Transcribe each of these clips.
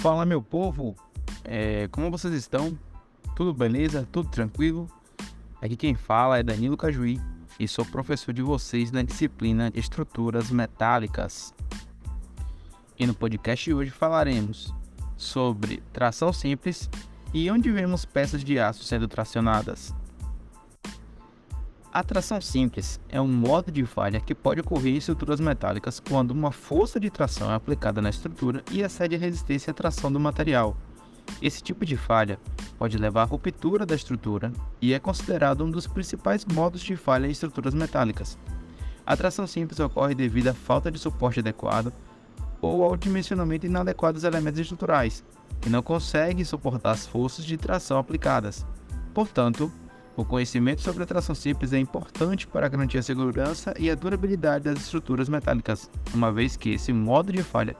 Fala meu povo, é, como vocês estão? Tudo beleza? Tudo tranquilo? Aqui quem fala é Danilo Cajuí e sou professor de vocês na disciplina Estruturas Metálicas. E no podcast de hoje falaremos sobre tração simples e onde vemos peças de aço sendo tracionadas. A tração simples é um modo de falha que pode ocorrer em estruturas metálicas quando uma força de tração é aplicada na estrutura e excede a resistência à tração do material. Esse tipo de falha pode levar à ruptura da estrutura e é considerado um dos principais modos de falha em estruturas metálicas. A tração simples ocorre devido à falta de suporte adequado ou ao dimensionamento inadequado dos elementos estruturais, que não conseguem suportar as forças de tração aplicadas. Portanto, o conhecimento sobre a tração simples é importante para garantir a segurança e a durabilidade das estruturas metálicas, uma vez que esse modo de falha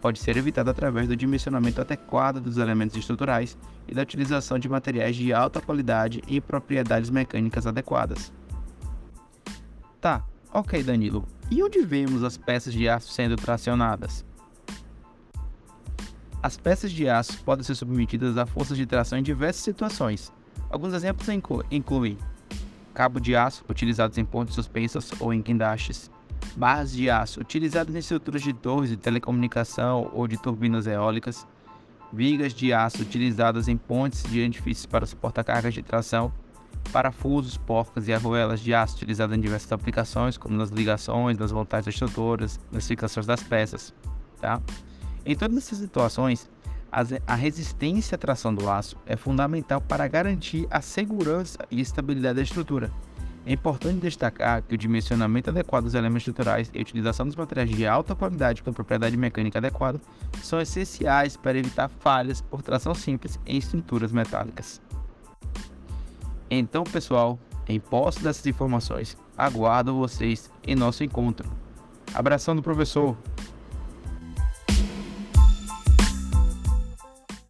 pode ser evitado através do dimensionamento adequado dos elementos estruturais e da utilização de materiais de alta qualidade e propriedades mecânicas adequadas. Tá, ok Danilo, e onde vemos as peças de aço sendo tracionadas? As peças de aço podem ser submetidas a forças de tração em diversas situações, Alguns exemplos incluem cabo de aço utilizados em pontes suspensas ou em guindastes, barras de aço utilizadas em estruturas de torres de telecomunicação ou de turbinas eólicas, vigas de aço utilizadas em pontes de edifícios para suportar cargas de tração, parafusos, porcas e arruelas de aço utilizadas em diversas aplicações, como nas ligações, nas voltagens das estruturas, nas fixações das peças. Tá? Em todas essas situações, a resistência à tração do aço é fundamental para garantir a segurança e estabilidade da estrutura. É importante destacar que o dimensionamento adequado dos elementos estruturais e a utilização dos materiais de alta qualidade com propriedade mecânica adequada são essenciais para evitar falhas por tração simples em estruturas metálicas. Então, pessoal, em posse dessas informações, aguardo vocês em nosso encontro. Abração do professor!